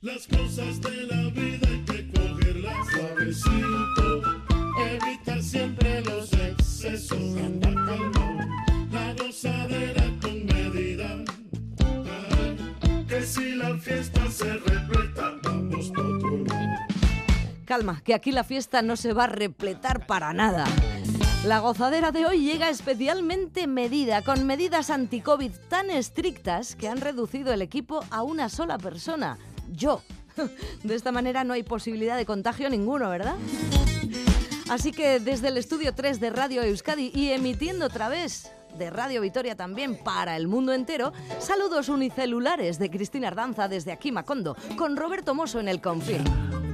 Las cosas de la vida hay que cogerlas suavecito. Evitar siempre los excesos. Andar calmado. La gozadera con medida. Que si la fiesta se repleta, vamos por otro. Calma, que aquí la fiesta no se va a repletar para nada. La gozadera de hoy llega especialmente medida, con medidas anti-COVID tan estrictas que han reducido el equipo a una sola persona, yo. De esta manera no hay posibilidad de contagio ninguno, ¿verdad? Así que desde el estudio 3 de Radio Euskadi y emitiendo otra vez de Radio Vitoria también para el mundo entero, saludos unicelulares de Cristina Ardanza desde aquí Macondo, con Roberto Mosso en el confín.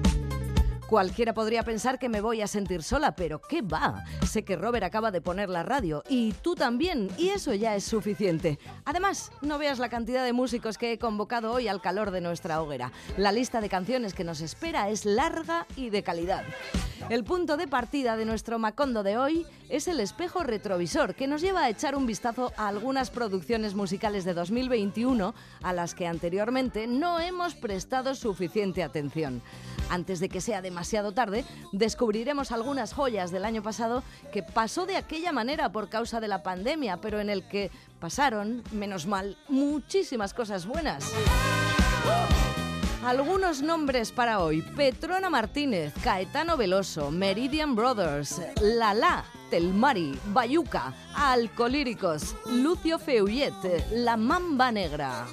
Cualquiera podría pensar que me voy a sentir sola, pero ¿qué va? Sé que Robert acaba de poner la radio y tú también, y eso ya es suficiente. Además, no veas la cantidad de músicos que he convocado hoy al calor de nuestra hoguera. La lista de canciones que nos espera es larga y de calidad. El punto de partida de nuestro Macondo de hoy es el espejo retrovisor, que nos lleva a echar un vistazo a algunas producciones musicales de 2021 a las que anteriormente no hemos prestado suficiente atención. Antes de que sea demasiado tarde, descubriremos algunas joyas del año pasado que pasó de aquella manera por causa de la pandemia, pero en el que pasaron, menos mal, muchísimas cosas buenas. Algunos nombres para hoy: Petrona Martínez, Caetano Veloso, Meridian Brothers, Lala, Telmari, Bayuca, Alcolíricos, Lucio Feuyet, La Mamba Negra.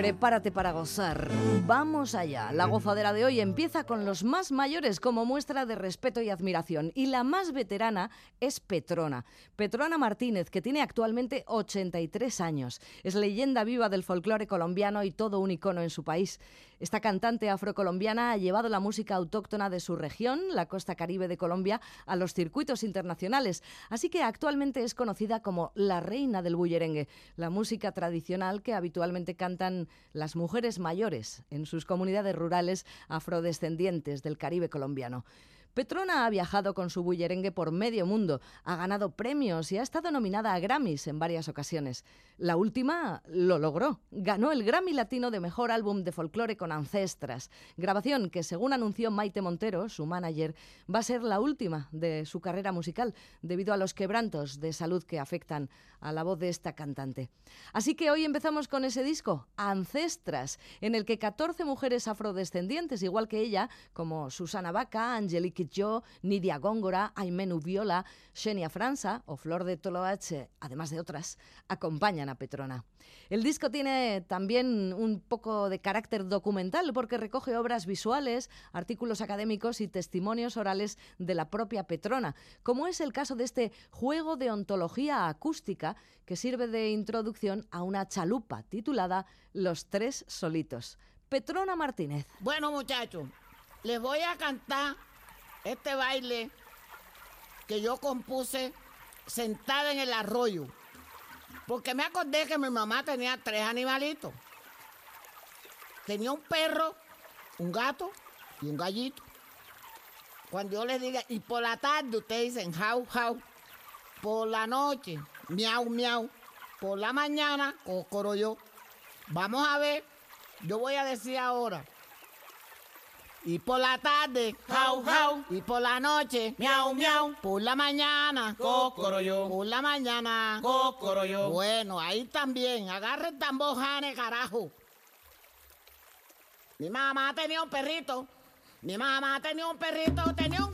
Prepárate para gozar. Vamos allá. La gozadera de hoy empieza con los más mayores como muestra de respeto y admiración. Y la más veterana es Petrona. Petrona Martínez, que tiene actualmente 83 años. Es leyenda viva del folclore colombiano y todo un icono en su país. Esta cantante afrocolombiana ha llevado la música autóctona de su región, la costa caribe de Colombia, a los circuitos internacionales. Así que actualmente es conocida como la reina del bullerengue, la música tradicional que habitualmente cantan las mujeres mayores en sus comunidades rurales afrodescendientes del Caribe colombiano. Petrona ha viajado con su bullerengue por medio mundo, ha ganado premios y ha estado nominada a Grammys en varias ocasiones. La última lo logró, ganó el Grammy Latino de Mejor Álbum de Folclore con Ancestras, grabación que según anunció Maite Montero, su manager, va a ser la última de su carrera musical debido a los quebrantos de salud que afectan a la voz de esta cantante. Así que hoy empezamos con ese disco, Ancestras, en el que 14 mujeres afrodescendientes, igual que ella, como Susana Vaca, Angelique Jo, Nidia Góngora, Aimenu Viola, Xenia Franza o Flor de Toloache, además de otras, acompañan a Petrona. El disco tiene también un poco de carácter documental porque recoge obras visuales, artículos académicos y testimonios orales de la propia Petrona, como es el caso de este juego de ontología acústica que sirve de introducción a una chalupa titulada Los Tres Solitos. Petrona Martínez. Bueno, muchachos, les voy a cantar este baile que yo compuse sentada en el arroyo. Porque me acordé que mi mamá tenía tres animalitos. Tenía un perro, un gato y un gallito. Cuando yo les diga, y por la tarde ustedes dicen jau, jau. Por la noche, miau, miau. Por la mañana, cocoroyo. Vamos a ver, yo voy a decir ahora. Y por la tarde, jau, jau. Y por la noche, miau, miau. Por la mañana, Cocoroyo. por la mañana. Cocoroyo. Bueno, ahí también. Agarre el tambor, Jane, carajo. Mi mamá tenía un perrito. Mi mamá tenía un perrito, tenía un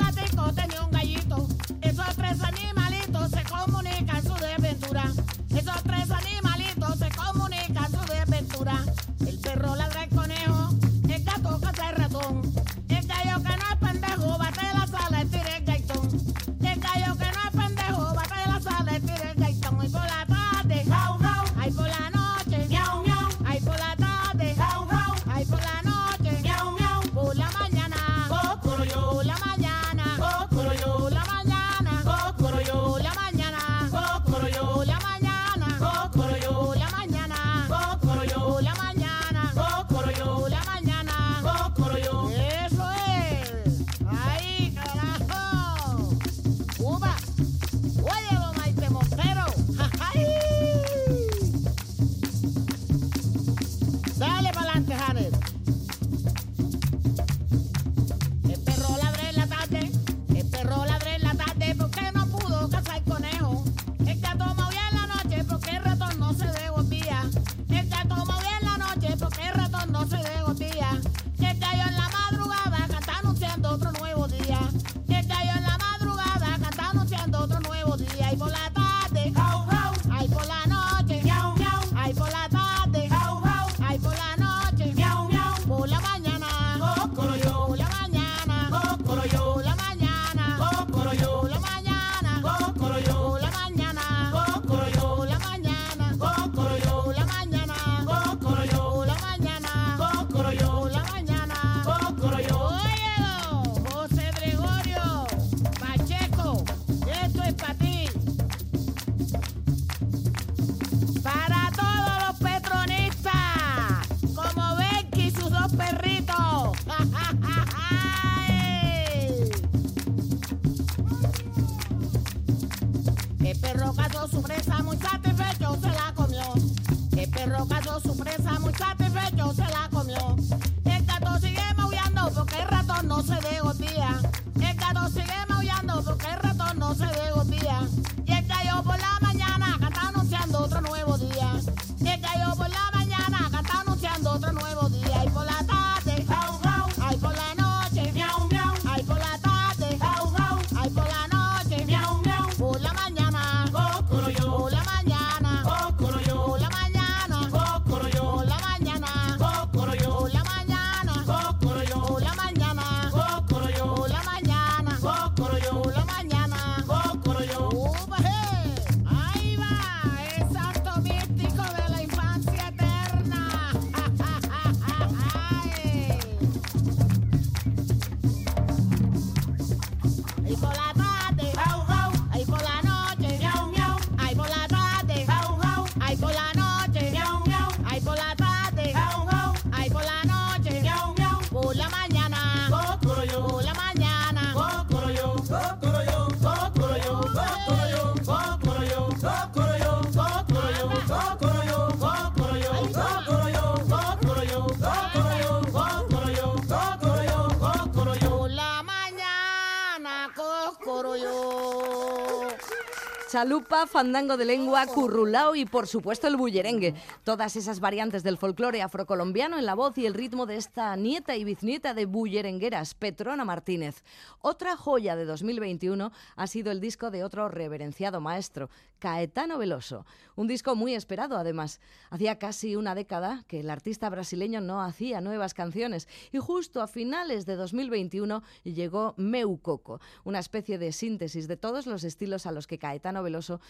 Chalupa, fandango de lengua, currulao y por supuesto el bullerengue. Todas esas variantes del folclore afrocolombiano en la voz y el ritmo de esta nieta y biznieta de bullerengueras, Petrona Martínez. Otra joya de 2021 ha sido el disco de otro reverenciado maestro, Caetano Veloso. Un disco muy esperado además. Hacía casi una década que el artista brasileño no hacía nuevas canciones y justo a finales de 2021 llegó Meu Coco, una especie de síntesis de todos los estilos a los que Caetano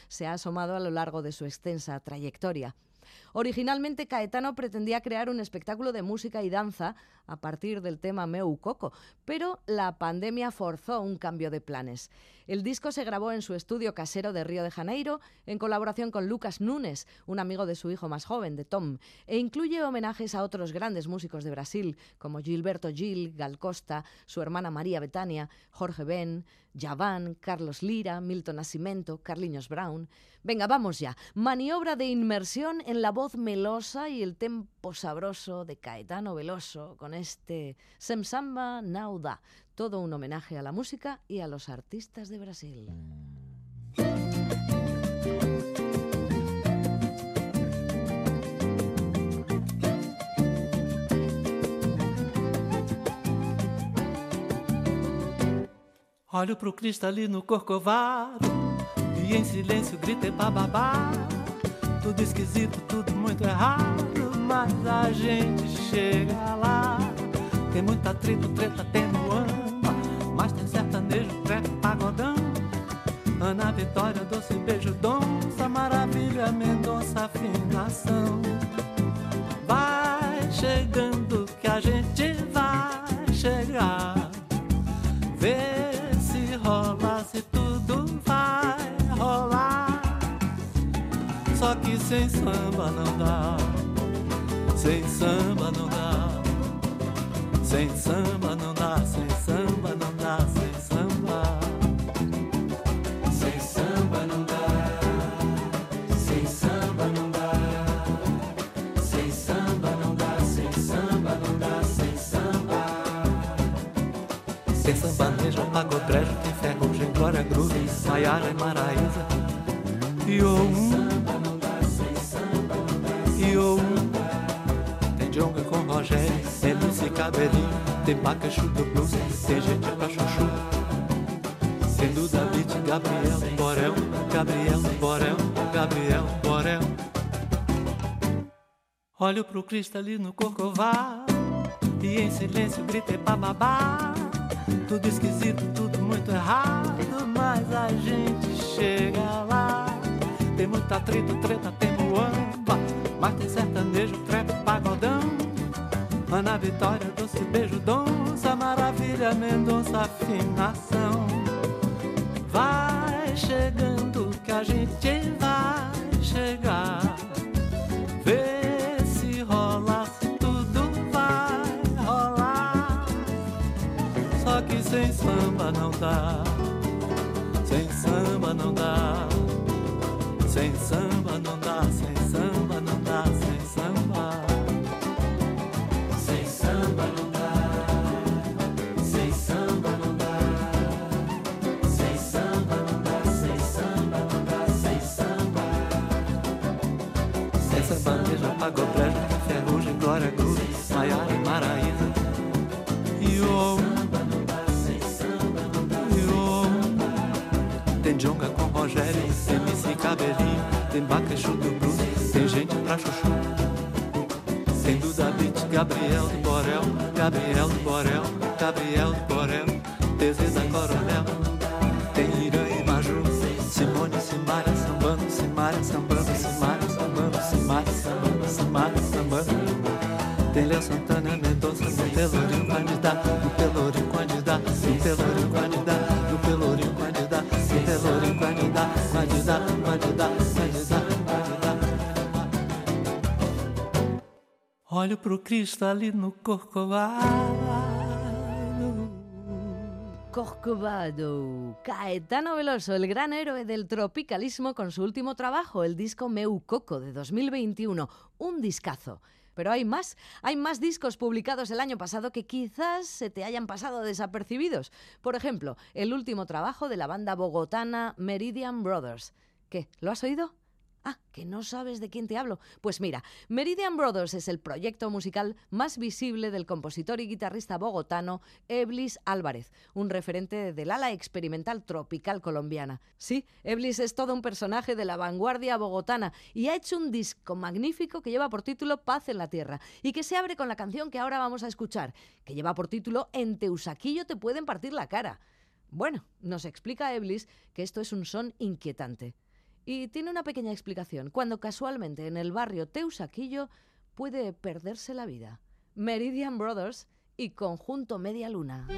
Se ha asomado a lo largo de su extensa trayectoria. Originalmente Caetano pretendía crear un espectáculo de música y danza a partir del tema Meu Coco, pero la pandemia forzó un cambio de planes. El disco se grabó en su estudio casero de Río de Janeiro en colaboración con Lucas Nunes, un amigo de su hijo más joven, de Tom, e incluye homenajes a otros grandes músicos de Brasil, como Gilberto Gil, Gal Costa, su hermana María Betania, Jorge Ben, Javan, Carlos Lira, Milton Nascimento, Carliños Brown. Venga, vamos ya. Maniobra de inmersión en la voz melosa y el tempo sabroso de Caetano Veloso con este Sem Samba Nauda. Todo un homenaje a la música y a los artistas de Brasil. Olho pro cristalino corcovado e em silêncio grito é bababá. Tudo esquisito, tudo muito errado, mas a gente chega lá. Tem muito atrito, treta, tem no amba, mas tem sertanejo, treco, pagodão. Ana Vitória, doce beijo, donça, maravilha, Mendonça, afinação. samba não dá, sem samba não dá, sem samba não dá, sem samba não dá, sem samba. Sem samba não dá, sem samba não dá, sem samba não dá, sem samba não dá, sem samba. Sem sambanejo, pagotrejo, tem ferrugem, glória, groove, Maiara e Maraísa, e ou um. Com Rogério, MC Cabelinho, tem Bacachu do Blues, tem gente pra chuchu. Duda Beat, Gabriel, Borel, Gabriel, Borel, Gabriel, Borel. Olho pro cristalino corcovado e em silêncio gritei bababá. Tudo esquisito, tudo muito errado, mas a gente chega lá. Tem muita treta, treta, tem muamba, mas tem sertanejo. Vitória, doce beijo, donça, maravilha, Mendonça, afinação. Vai chegando que a gente vai chegar. Vê se rola, se tudo vai rolar. Só que sem samba não dá. Sem samba não dá. Sem samba não dá. Sem samba não dá. Sem Tem Bacachu do Blues, tem gente pra chuchu. Tem Duda Beat, Gabriel do Borel, Gabriel do Borel, Gabriel do Borel, TZ da Coronel. Tem Irã e Maju, Simone, Simara, sambando, Simara, sambando, Simara, sambando, Simara, sambando, Simara, sambando. Tem Léo Santana, Mendonça, no Pelourinho, candidato, no Pelourinho, candidato, no Olho. Corcovado. Caetano Veloso, el gran héroe del tropicalismo con su último trabajo, el disco Meu Coco de 2021. Un discazo. Pero hay más, hay más discos publicados el año pasado que quizás se te hayan pasado desapercibidos. Por ejemplo, el último trabajo de la banda bogotana Meridian Brothers. ¿Qué? ¿Lo has oído? Ah, que no sabes de quién te hablo. Pues mira, Meridian Brothers es el proyecto musical más visible del compositor y guitarrista bogotano Eblis Álvarez, un referente del ala experimental tropical colombiana. Sí, Eblis es todo un personaje de la vanguardia bogotana y ha hecho un disco magnífico que lleva por título Paz en la Tierra y que se abre con la canción que ahora vamos a escuchar, que lleva por título En Teusaquillo te pueden partir la cara. Bueno, nos explica Eblis que esto es un son inquietante. Y tiene una pequeña explicación. Cuando casualmente en el barrio Teusaquillo puede perderse la vida. Meridian Brothers y Conjunto Media Luna.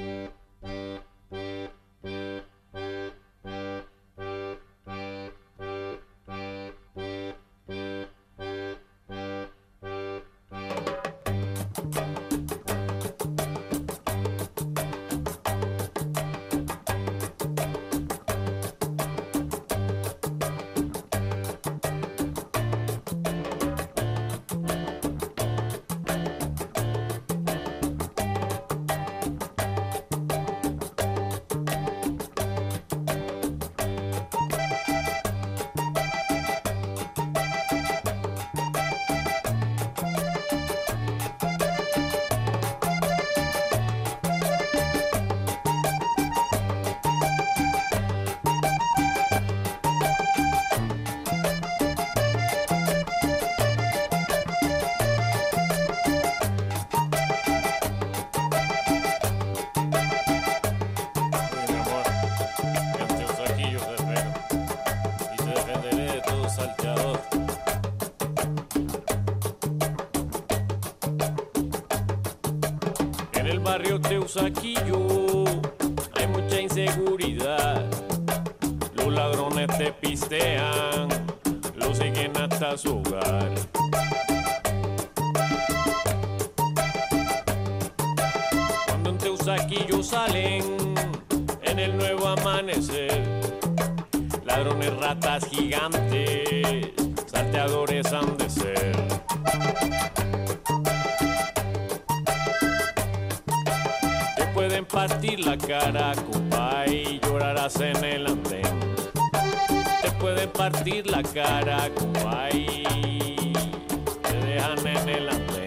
Teusaquillo hay mucha inseguridad. Los ladrones te pistean, los siguen hasta su hogar. Cuando en Teusaquillo salen en el nuevo amanecer. Ladrones, ratas gigantes, salteadores han de ser. Partir la cara, compa, y llorarás en el andén. pueden partir la cara, compay. Te dejan en el andén.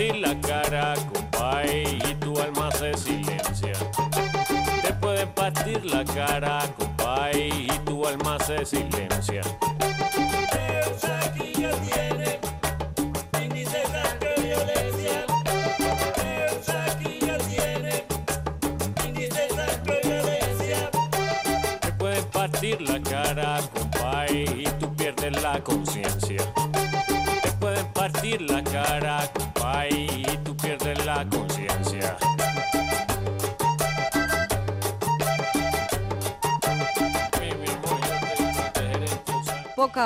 Partir la cara, compay, y tu alma se silencia. Te pueden partir la cara, compay, y tu alma se silencia.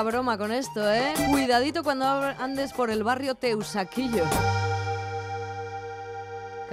Broma con esto, ¿eh? Cuidadito cuando andes por el barrio Teusaquillo.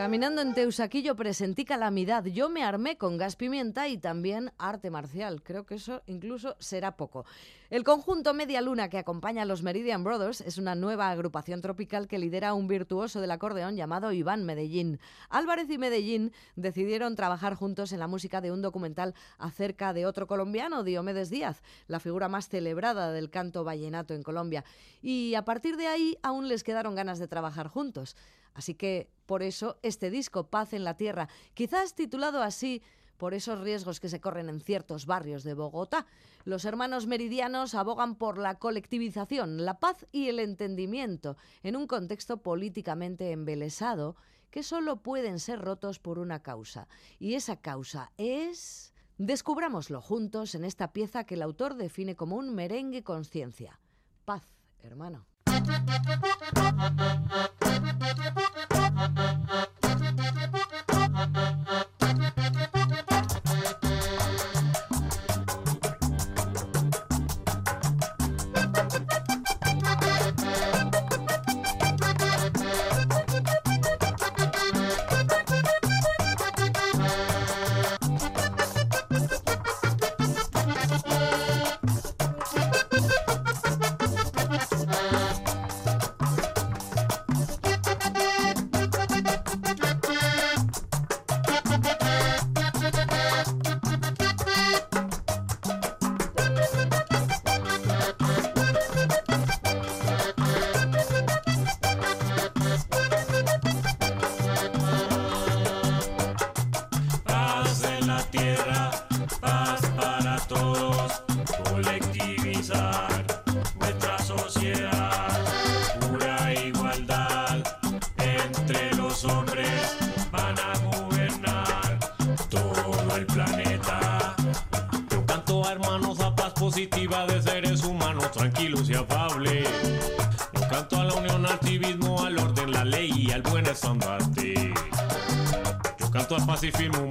Caminando en Teusaquillo presentí calamidad. Yo me armé con gas pimienta y también arte marcial. Creo que eso incluso será poco. El conjunto Media Luna que acompaña a los Meridian Brothers es una nueva agrupación tropical que lidera un virtuoso del acordeón llamado Iván Medellín. Álvarez y Medellín decidieron trabajar juntos en la música de un documental acerca de otro colombiano, Diomedes Díaz, la figura más celebrada del canto vallenato en Colombia. Y a partir de ahí aún les quedaron ganas de trabajar juntos. Así que por eso este disco, Paz en la Tierra, quizás titulado así por esos riesgos que se corren en ciertos barrios de Bogotá. Los hermanos meridianos abogan por la colectivización, la paz y el entendimiento en un contexto políticamente embelesado que solo pueden ser rotos por una causa. Y esa causa es... Descubrámoslo juntos en esta pieza que el autor define como un merengue conciencia. Paz, hermano. Canto al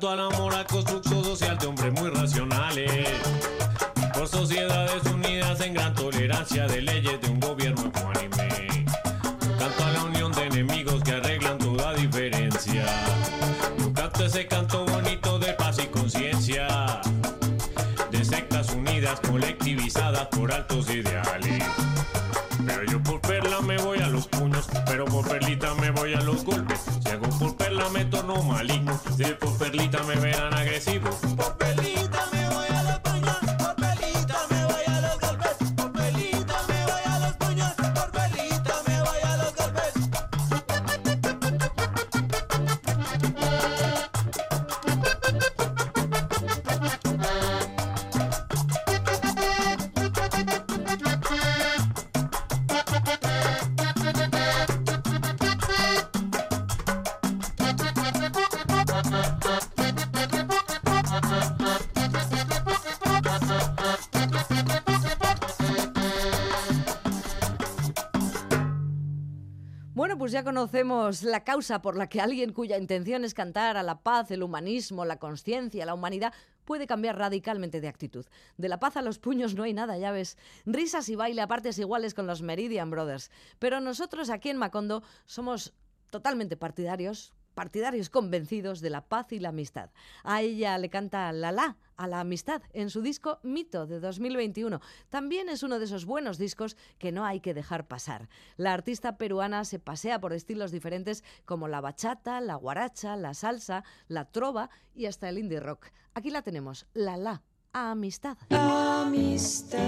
canto al amor conocemos la causa por la que alguien cuya intención es cantar a la paz, el humanismo, la conciencia, la humanidad, puede cambiar radicalmente de actitud. De la paz a los puños no hay nada, ya ves. Risas y baile a partes iguales con los Meridian Brothers. Pero nosotros aquí en Macondo somos totalmente partidarios, partidarios convencidos de la paz y la amistad. A ella le canta La La, a la amistad, en su disco Mito de 2021. También es uno de esos buenos discos que no hay que dejar pasar. La artista peruana se pasea por estilos diferentes como la bachata, la guaracha, la salsa, la trova y hasta el indie rock. Aquí la tenemos, La La, a amistad. amistad.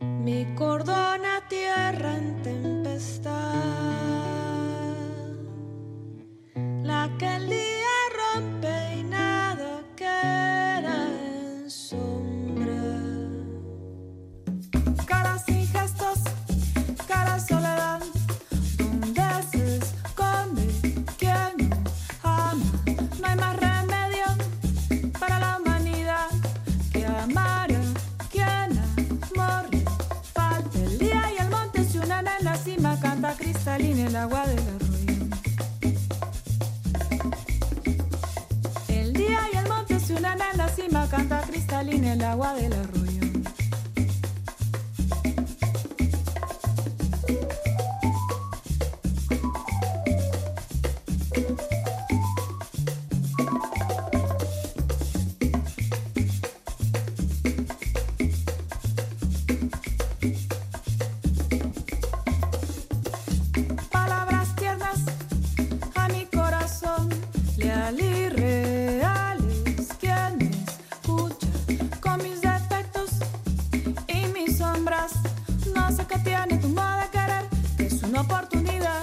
Mi cordona tierra en tempestad, que el día rompe y nada queda en sombra. Caras y gestos, cara soledad, donde se esconde quien ama. No hay más remedio para la humanidad que amar a quien amor falta. El día y el monte se unen en la cima, canta cristalina el agua del arroyo. Canta cristalina el agua del arroyo. Qué tiene tu modo de querer, que es una oportunidad.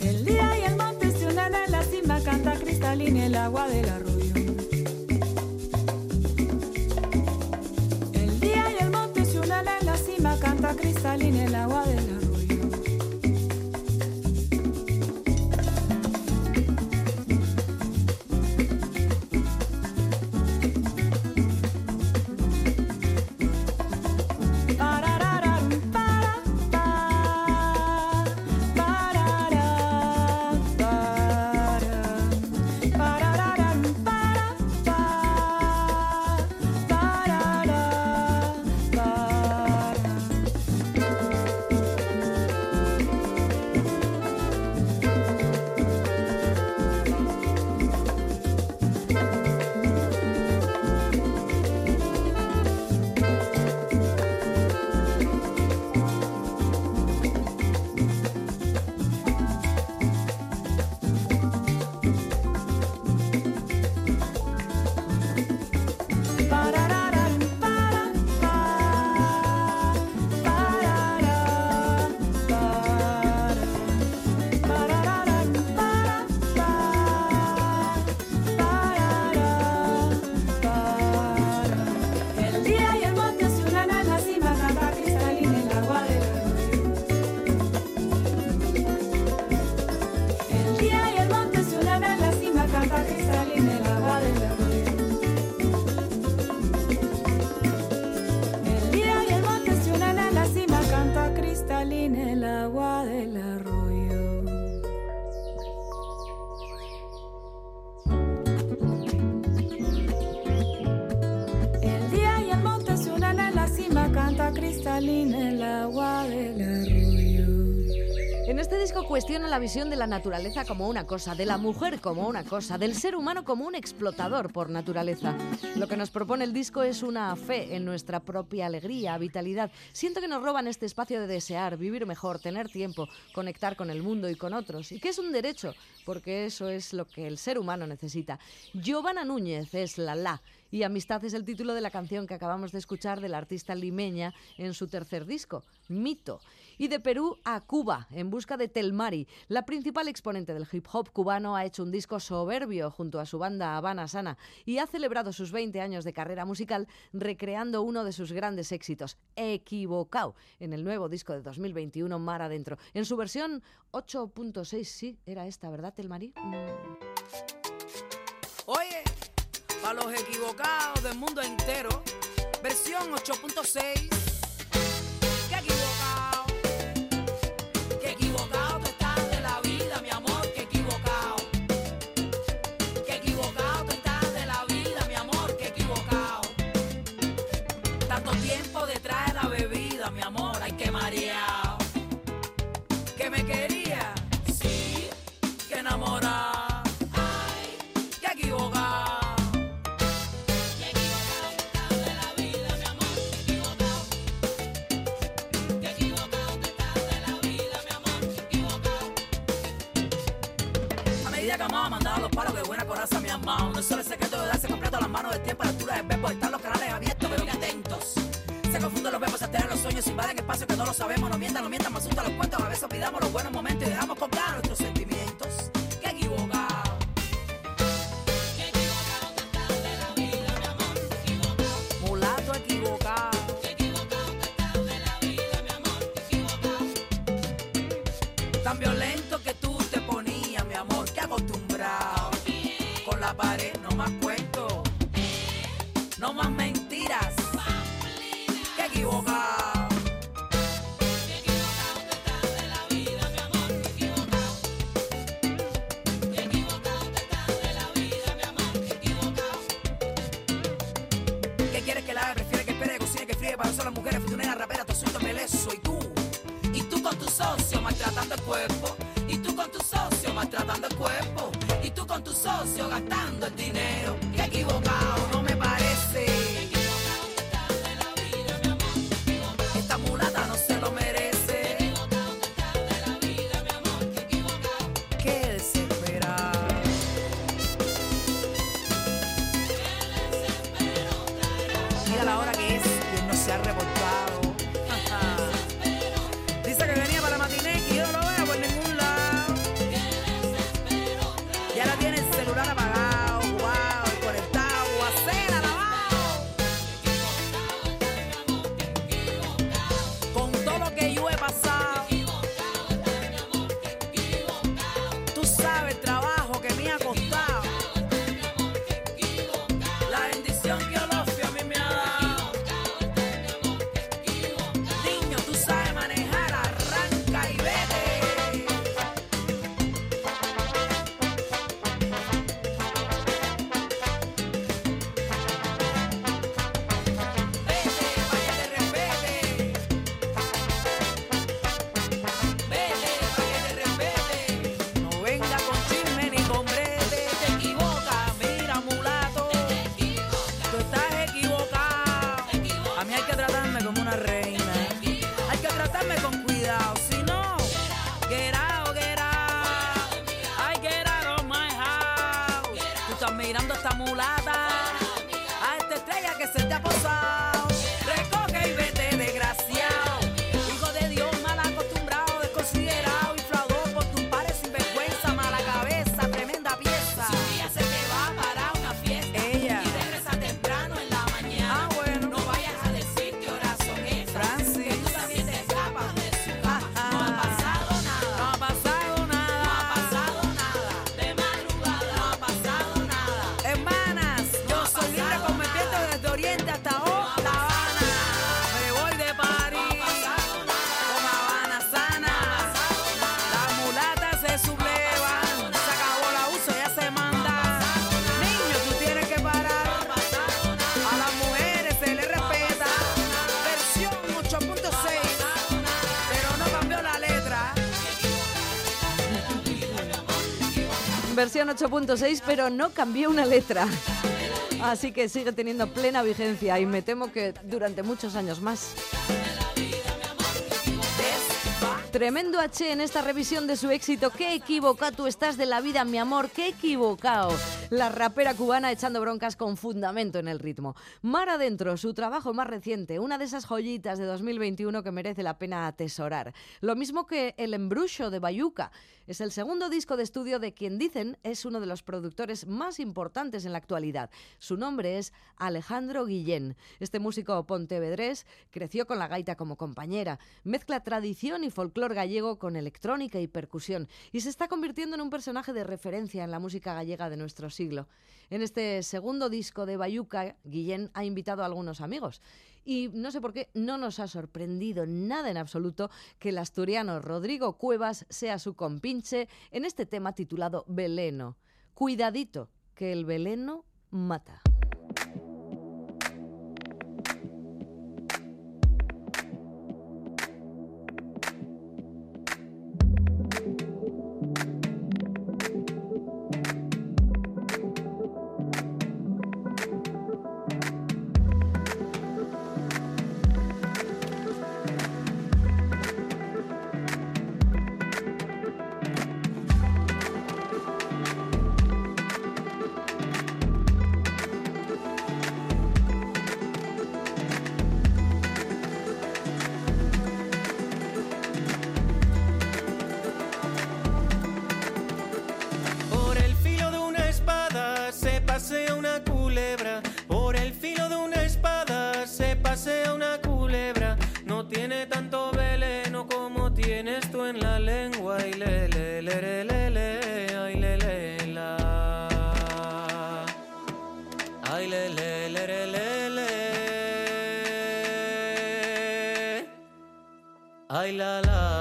El día y el monte se unen en la cima, canta cristalina el agua del arroyo. El día y el monte se unen en la cima, canta cristalina el agua En este disco cuestiona la visión de la naturaleza como una cosa, de la mujer como una cosa, del ser humano como un explotador por naturaleza. Lo que nos propone el disco es una fe en nuestra propia alegría, vitalidad. Siento que nos roban este espacio de desear, vivir mejor, tener tiempo, conectar con el mundo y con otros, y que es un derecho, porque eso es lo que el ser humano necesita. Giovanna Núñez es la la. Y Amistad es el título de la canción que acabamos de escuchar del artista limeña en su tercer disco, Mito. Y de Perú a Cuba, en busca de Telmari. La principal exponente del hip hop cubano ha hecho un disco soberbio junto a su banda Habana Sana y ha celebrado sus 20 años de carrera musical recreando uno de sus grandes éxitos, Equivocao, en el nuevo disco de 2021, Mar Adentro. En su versión 8.6, sí, era esta, ¿verdad, Telmari? Oye, para los equivocados del mundo entero, versión 8.6. es solo el secreto de darse completo a las manos del tiempo a la altura del verbo. Están los canales abiertos, pero bien atentos. Se confunden los verbos, se alteran los sueños, invaden espacios que no lo sabemos. No mientan, no mientan, me asustan los cuentos. A veces olvidamos los buenos momentos y dejamos con claro nuestros Versión 8.6, pero no cambió una letra. Así que sigue teniendo plena vigencia y me temo que durante muchos años más. Tremendo H en esta revisión de su éxito. Qué equivocado tú estás de la vida, mi amor. Qué equivocado. La rapera cubana echando broncas con fundamento en el ritmo. Mar Adentro, su trabajo más reciente, una de esas joyitas de 2021 que merece la pena atesorar. Lo mismo que El Embrujo de Bayuca. Es el segundo disco de estudio de quien dicen es uno de los productores más importantes en la actualidad. Su nombre es Alejandro Guillén. Este músico pontevedrés creció con la gaita como compañera. Mezcla tradición y folclore gallego con electrónica y percusión y se está convirtiendo en un personaje de referencia en la música gallega de nuestro siglo. En este segundo disco de Bayuca, Guillén ha invitado a algunos amigos y no sé por qué no nos ha sorprendido nada en absoluto que el asturiano Rodrigo Cuevas sea su compinche en este tema titulado Veleno. Cuidadito, que el veleno mata. Ay, la, la,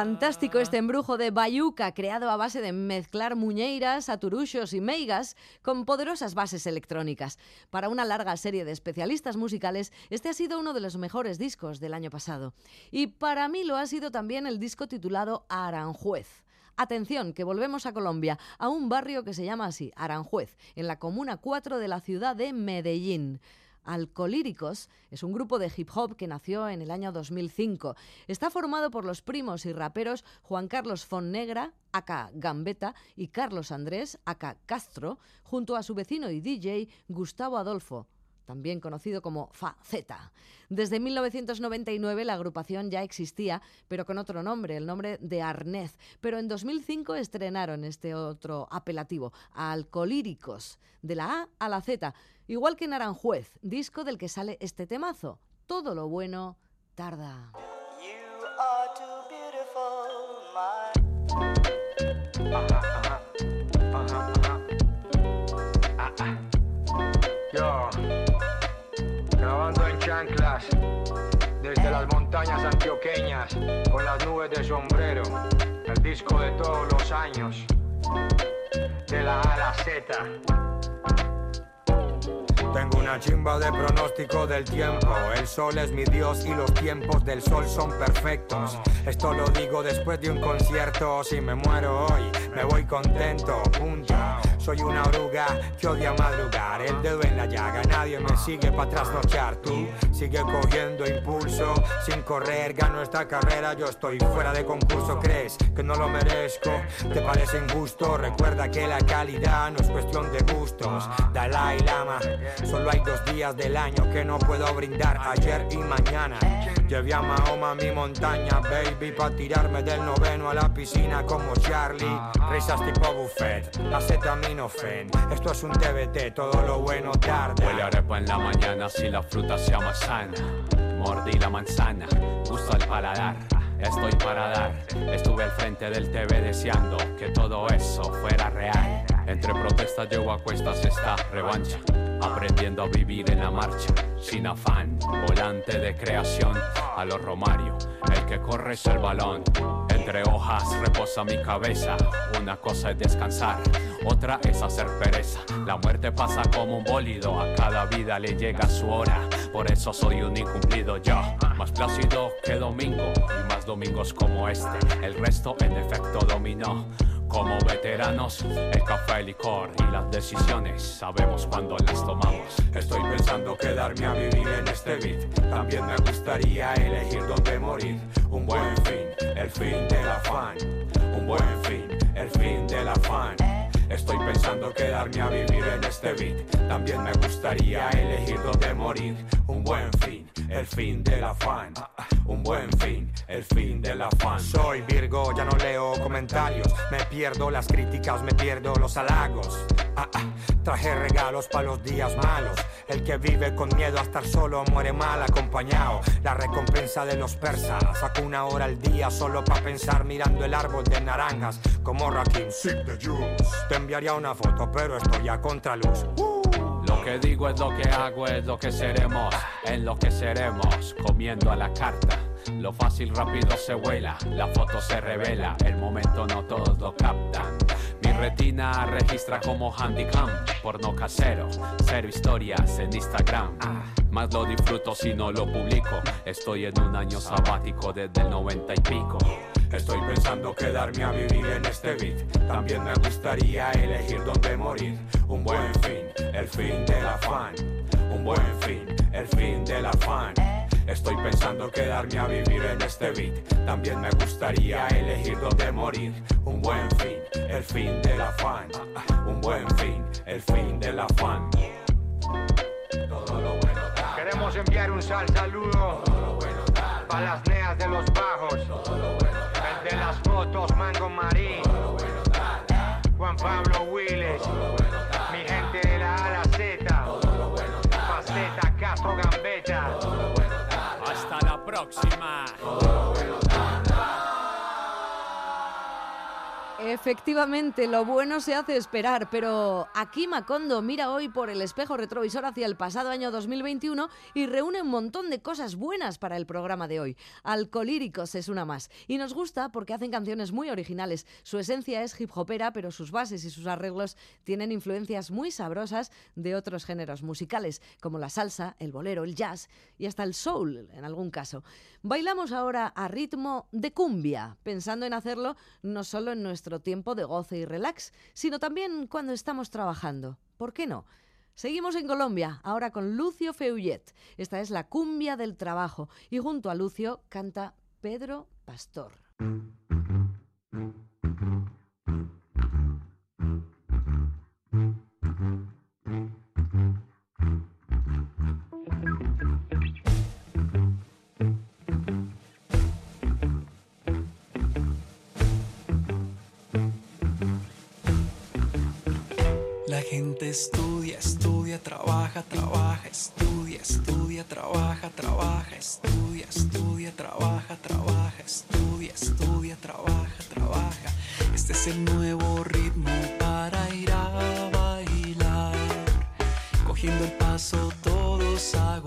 Fantástico este embrujo de Bayuca, creado a base de mezclar muñeiras, aturuxos y meigas con poderosas bases electrónicas. Para una larga serie de especialistas musicales, este ha sido uno de los mejores discos del año pasado. Y para mí lo ha sido también el disco titulado Aranjuez. Atención, que volvemos a Colombia, a un barrio que se llama así, Aranjuez, en la comuna 4 de la ciudad de Medellín. Alcolíricos es un grupo de hip hop que nació en el año 2005. Está formado por los primos y raperos Juan Carlos Fonnegra, aka Gambetta, y Carlos Andrés, aka Castro, junto a su vecino y DJ Gustavo Adolfo, también conocido como Faceta. Desde 1999 la agrupación ya existía, pero con otro nombre, el nombre de Arnez. Pero en 2005 estrenaron este otro apelativo, Alcolíricos, de la A a la Z, igual que Naranjuez, disco del que sale este temazo. Todo lo bueno tarda. Montañas antioqueñas, con las nubes de sombrero, el disco de todos los años, de la A la Z. Tengo una chimba de pronóstico del tiempo. El sol es mi dios y los tiempos del sol son perfectos. Esto lo digo después de un concierto. Si me muero hoy, me voy contento. Punto. Soy una oruga que odia madrugar. El dedo en la llaga, nadie me sigue para trasnochar. Tú sigue cogiendo impulso. Sin correr, gano esta carrera. Yo estoy fuera de concurso. ¿Crees que no lo merezco? ¿Te parece injusto? Recuerda que la calidad no es cuestión de gustos. Dalai Lama. Solo hay dos días del año que no puedo brindar, ayer y mañana. Llevé a Mahoma a mi montaña, baby, pa' tirarme del noveno a la piscina como Charlie. Risas tipo buffet, acetaminofén. Esto es un TBT, todo lo bueno tarde. Huele arepa en la mañana si la fruta sea más sana. Mordí la manzana, gusto al paladar. Estoy para dar. Estuve al frente del TV deseando que todo eso fuera real. Entre protestas llevo a cuestas esta revancha. Aprendiendo a vivir en la marcha, sin afán. Volante de creación a los Romario. El que corre es el balón. Entre hojas reposa mi cabeza. Una cosa es descansar, otra es hacer pereza. La muerte pasa como un bólido, a cada vida le llega su hora. Por eso soy un incumplido yo, más plácido que domingo y más domingos como este. El resto en efecto dominó. Como veteranos, el café, el licor y las decisiones sabemos cuándo las tomamos. Estoy pensando quedarme a vivir en este beat. También me gustaría elegir dónde morir. Un buen fin, el fin del afán. Un buen fin, el fin del afán. Estoy pensando quedarme a vivir en este beat. También me gustaría elegir dónde morir. Un buen fin, el fin del afán. Un buen fin, el fin del afán. Soy Virgo, ya no leo comentarios. Me pierdo las críticas, me pierdo los halagos. Ah, ah, Traje regalos para los días malos. El que vive con miedo a estar solo muere mal acompañado. La recompensa de los persas. Saco una hora al día solo para pensar mirando el árbol de naranjas. Como Rakim, Sip the juice. Te enviaría una foto, pero estoy a contraluz. Lo que digo es lo que hago, es lo que seremos, en lo que seremos, comiendo a la carta. Lo fácil rápido se vuela, la foto se revela, el momento no todos lo captan. Mi retina registra como handicam, porno casero, cero historias en Instagram. Más lo disfruto si no lo publico, estoy en un año sabático desde el noventa y pico. Estoy pensando quedarme a vivir en este beat. También me gustaría elegir dónde morir. Un buen fin, el fin del afán. Un buen fin, el fin del afán. Estoy pensando quedarme a vivir en este beat. También me gustaría elegir dónde morir. Un buen fin, el fin del afán. Un buen fin, el fin del afán. Queremos enviar un sal saludo para las neas de los bajos. De las fotos, Mango Marín. Juan Pablo Willes. Mi gente de la A la. Faceta, Castro Gambetta. Hasta la próxima. Efectivamente, lo bueno se hace esperar, pero aquí Macondo mira hoy por el espejo retrovisor hacia el pasado año 2021 y reúne un montón de cosas buenas para el programa de hoy. Alcolíricos es una más. Y nos gusta porque hacen canciones muy originales. Su esencia es hip hopera, pero sus bases y sus arreglos tienen influencias muy sabrosas de otros géneros musicales, como la salsa, el bolero, el jazz y hasta el soul en algún caso. Bailamos ahora a ritmo de cumbia, pensando en hacerlo no solo en nuestro tiempo de goce y relax, sino también cuando estamos trabajando. ¿Por qué no? Seguimos en Colombia, ahora con Lucio Feullet. Esta es la cumbia del trabajo y junto a Lucio canta Pedro Pastor. gente estudia, estudia, trabaja, trabaja, estudia, estudia, trabaja, trabaja, estudia, estudia, trabaja, trabaja, estudia, estudia, trabaja, trabaja. Este es el nuevo ritmo para ir a bailar, cogiendo el paso todos a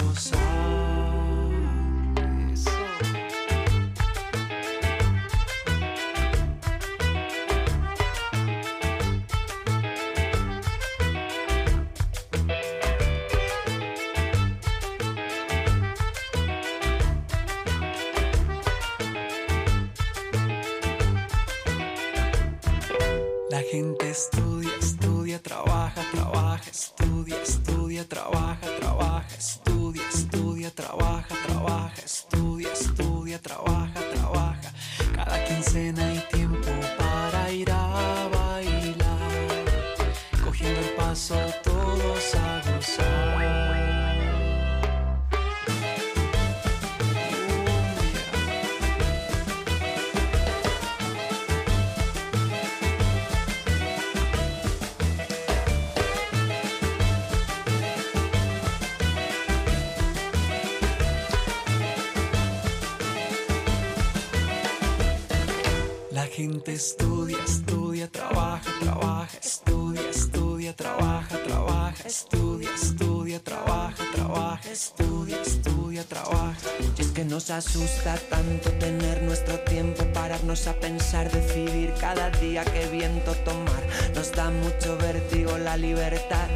Estudia, estudia, trabaja, trabaja, estudia, estudia, trabaja, trabaja, estudia, estudia, trabaja, trabaja, estudia, estudia, trabaja. Y es que nos asusta tanto tener nuestro tiempo, pararnos a pensar, decidir cada día qué viento tomar. Nos da mucho vértigo la libertad.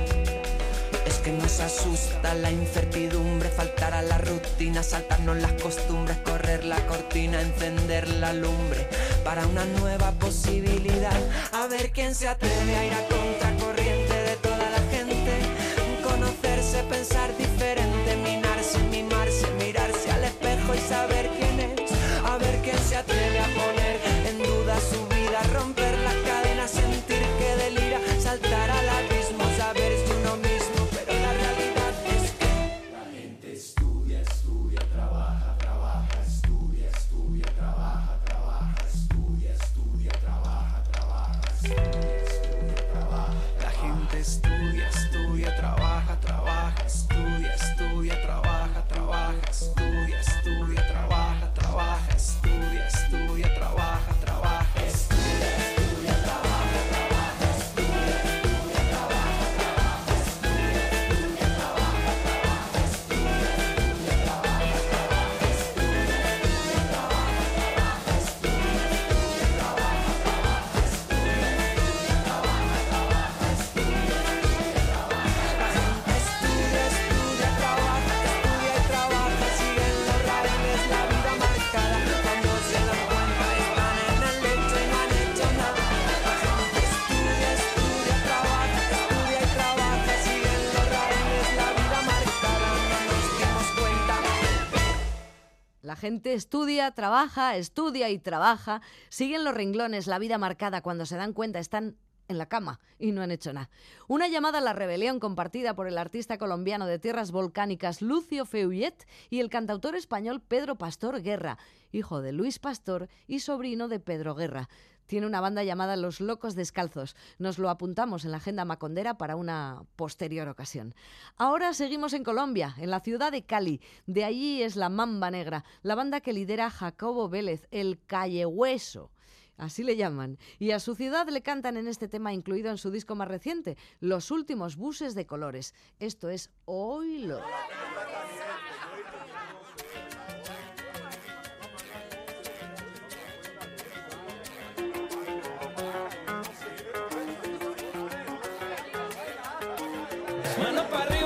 Es que nos asusta la incertidumbre, faltar a la rutina, saltarnos las costumbres, correr la cortina, encender la lumbre para una nueva posibilidad. A ver quién se atreve a ir a contracorriente de toda la gente, conocerse, pensar diferente, minarse, mimarse, mirarse al espejo y saber quién es. A ver quién se atreve a gente estudia, trabaja, estudia y trabaja. Siguen los renglones, la vida marcada. Cuando se dan cuenta están en la cama y no han hecho nada. Una llamada a la rebelión compartida por el artista colombiano de tierras volcánicas Lucio Feullet y el cantautor español Pedro Pastor Guerra, hijo de Luis Pastor y sobrino de Pedro Guerra. Tiene una banda llamada Los Locos Descalzos. Nos lo apuntamos en la agenda macondera para una posterior ocasión. Ahora seguimos en Colombia, en la ciudad de Cali. De allí es la Mamba Negra, la banda que lidera Jacobo Vélez, el Calle Hueso. Así le llaman. Y a su ciudad le cantan en este tema incluido en su disco más reciente, Los últimos buses de colores. Esto es Oilo. Manos para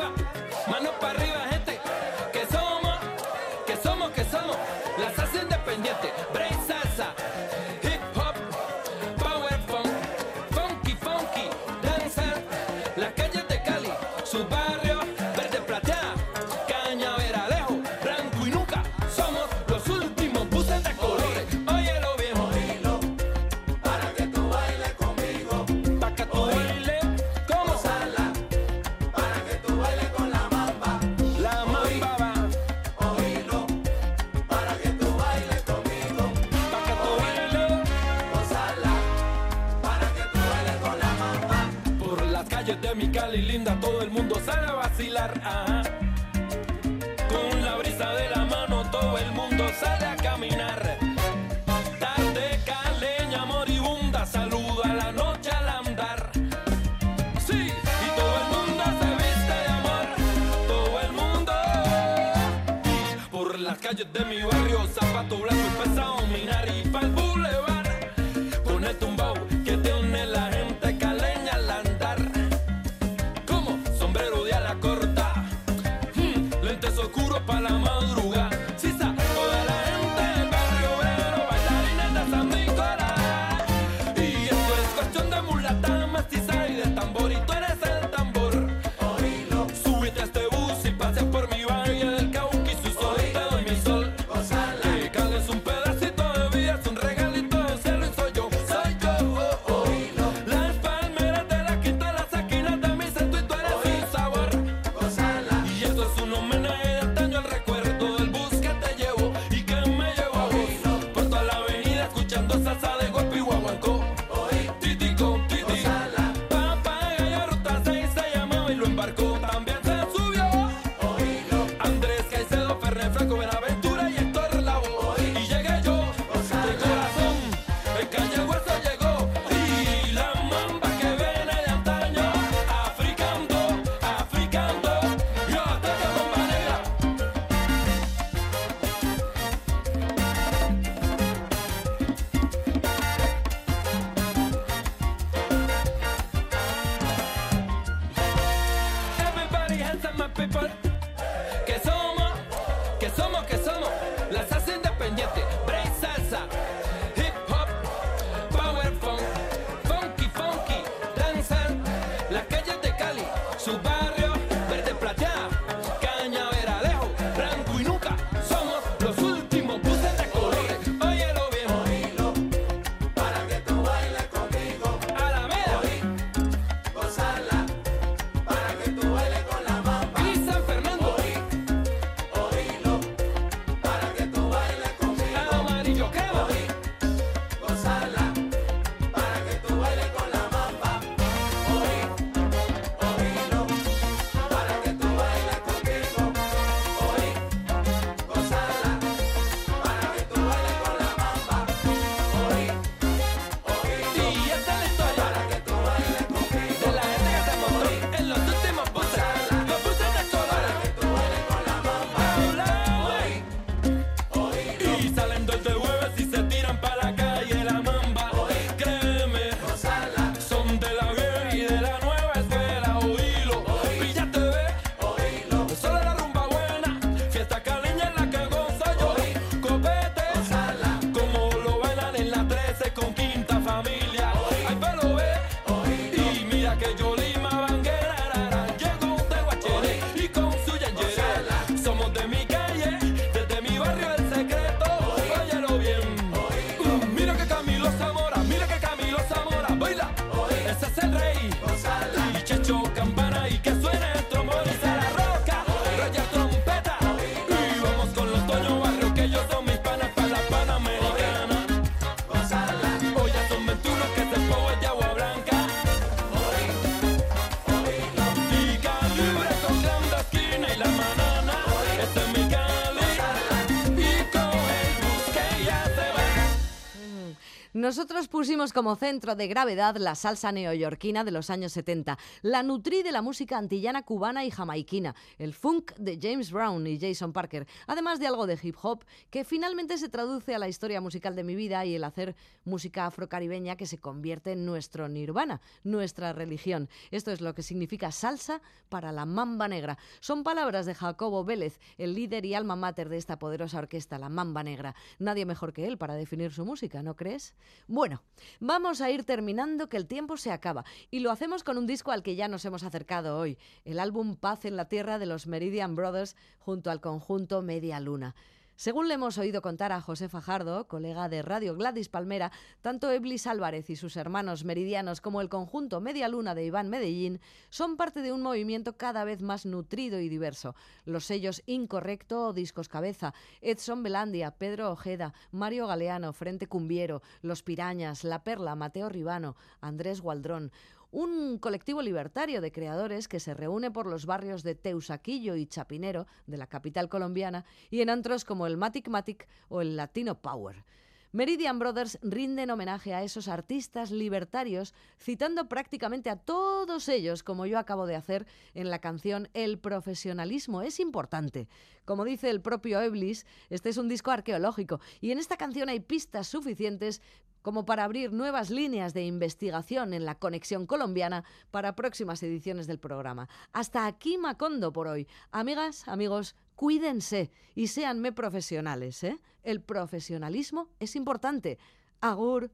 pusimos como centro de gravedad la salsa neoyorquina de los años 70, la nutri de la música antillana cubana y jamaiquina, el funk de James Brown y Jason Parker, además de algo de hip hop que finalmente se traduce a la historia musical de mi vida y el hacer música afrocaribeña que se convierte en nuestro nirvana, nuestra religión. Esto es lo que significa salsa para la mamba negra. Son palabras de Jacobo Vélez, el líder y alma mater de esta poderosa orquesta, la mamba negra. Nadie mejor que él para definir su música, ¿no crees? Bueno, vamos a ir terminando que el tiempo se acaba y lo hacemos con un disco al que ya nos hemos acercado hoy, el álbum Paz en la Tierra de los Meridian Brothers junto al conjunto Media Luna. Según le hemos oído contar a José Fajardo, colega de Radio Gladys Palmera, tanto Eblis Álvarez y sus hermanos meridianos como el conjunto Media Luna de Iván Medellín son parte de un movimiento cada vez más nutrido y diverso. Los sellos Incorrecto o Discos Cabeza, Edson Belandia, Pedro Ojeda, Mario Galeano, Frente Cumbiero, Los Pirañas, La Perla, Mateo Ribano, Andrés Gualdrón un colectivo libertario de creadores que se reúne por los barrios de Teusaquillo y Chapinero, de la capital colombiana, y en antros como el Matic Matic o el Latino Power. Meridian Brothers rinden homenaje a esos artistas libertarios, citando prácticamente a todos ellos, como yo acabo de hacer en la canción El profesionalismo es importante. Como dice el propio Eblis, este es un disco arqueológico y en esta canción hay pistas suficientes como para abrir nuevas líneas de investigación en la conexión colombiana para próximas ediciones del programa. Hasta aquí Macondo por hoy. Amigas, amigos, cuídense y séanme profesionales. ¿eh? El profesionalismo es importante. Agur.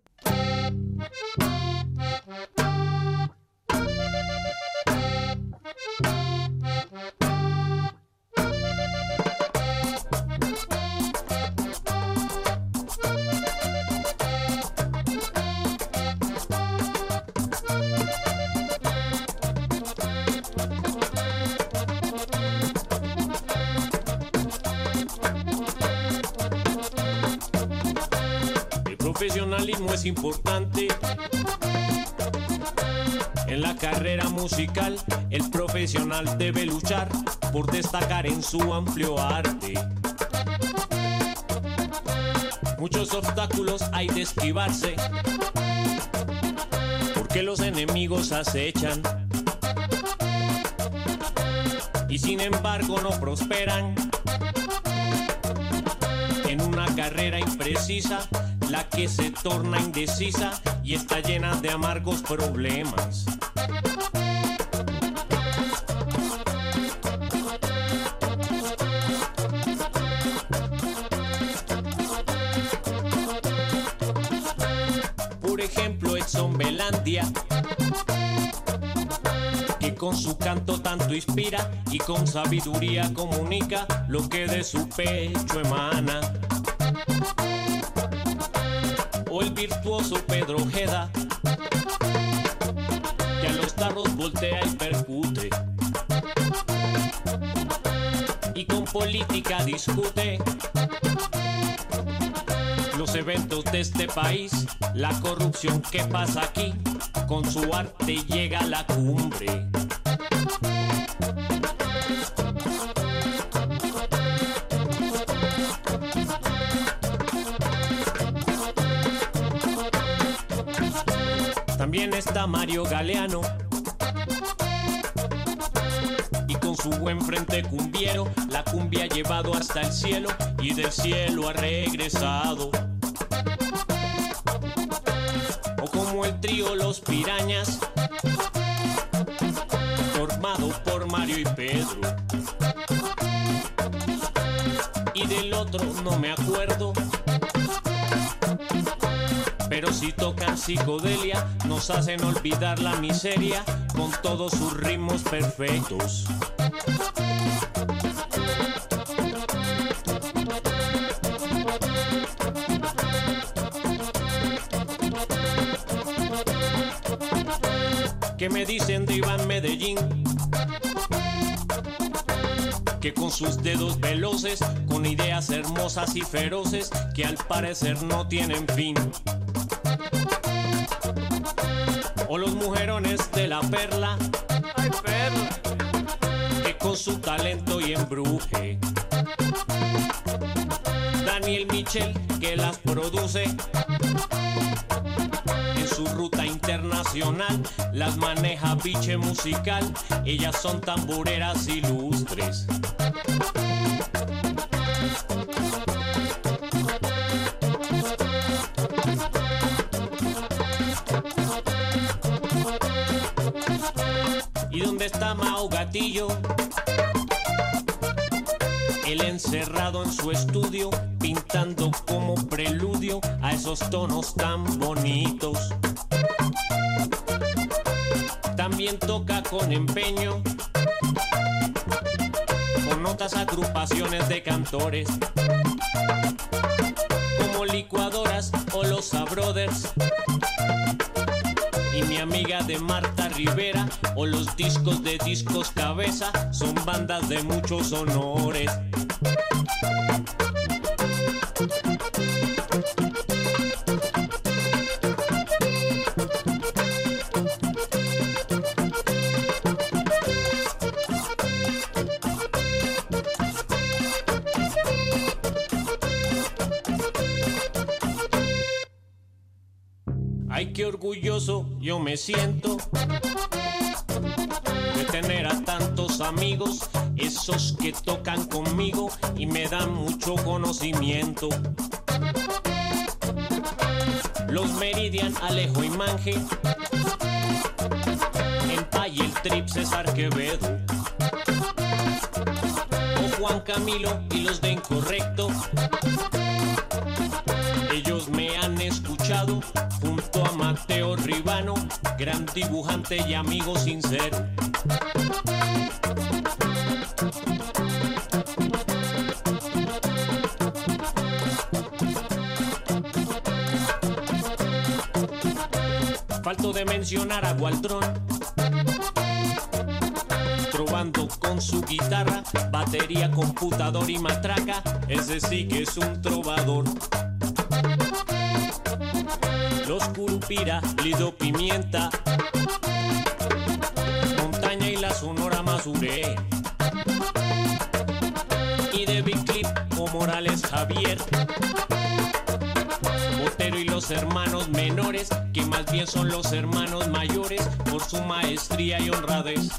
Profesionalismo es importante. En la carrera musical, el profesional debe luchar por destacar en su amplio arte. Muchos obstáculos hay de esquivarse, porque los enemigos acechan. Y sin embargo no prosperan en una carrera imprecisa, la que se torna indecisa y está llena de amargos problemas. Por ejemplo, Edson Belandia, que con su canto tanto inspira y con sabiduría comunica lo que de su pecho emana. Virtuoso Pedro Ojeda, que a los tarros voltea y percute. Y con política discute los eventos de este país, la corrupción que pasa aquí, con su arte llega a la cumbre. Mario Galeano. Y con su buen frente cumbiero, la cumbia ha llevado hasta el cielo y del cielo ha regresado. O como el trío Los Pirañas, formado por Mario y Pedro. Y del otro no me acuerdo. Psicodelia, nos hacen olvidar la miseria con todos sus ritmos perfectos. ¿Qué me dicen de Iván Medellín? Que con sus dedos veloces, con ideas hermosas y feroces, que al parecer no tienen fin. O los mujerones de la perla, perla, que con su talento y embruje. Daniel Michel, que las produce, su ruta internacional, las maneja biche musical, ellas son tamboreras ilustres. Está Mao Gatillo? Él encerrado en su estudio, pintando como preludio a esos tonos tan bonitos. También toca con empeño, con otras agrupaciones de cantores, como licuadoras o los Brothers. Y mi amiga de Marta Rivera o los discos de discos cabeza son bandas de muchos honores. Yo me siento de tener a tantos amigos, esos que tocan conmigo y me dan mucho conocimiento. Los Meridian, Alejo y Manje, en Pay el Trip César Quevedo, o Juan Camilo y los de Incorrecto. Ellos me han escuchado gran dibujante y amigo sincero. Falto de mencionar a Gualdrón, trovando con su guitarra, batería, computador y matraca, ese sí que es un trovador. Los Curupira, Lido Pimienta, Montaña y la Sonora Mazuré. Y de Big Clip o Morales Javier. Botero y los hermanos menores, que más bien son los hermanos mayores, por su maestría y honradez.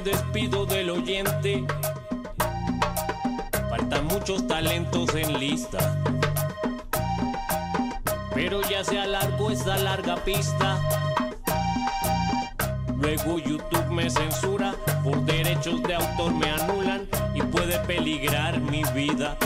Despido del oyente. Faltan muchos talentos en lista. Pero ya se alargó esta larga pista. Luego YouTube me censura, por derechos de autor me anulan y puede peligrar mi vida.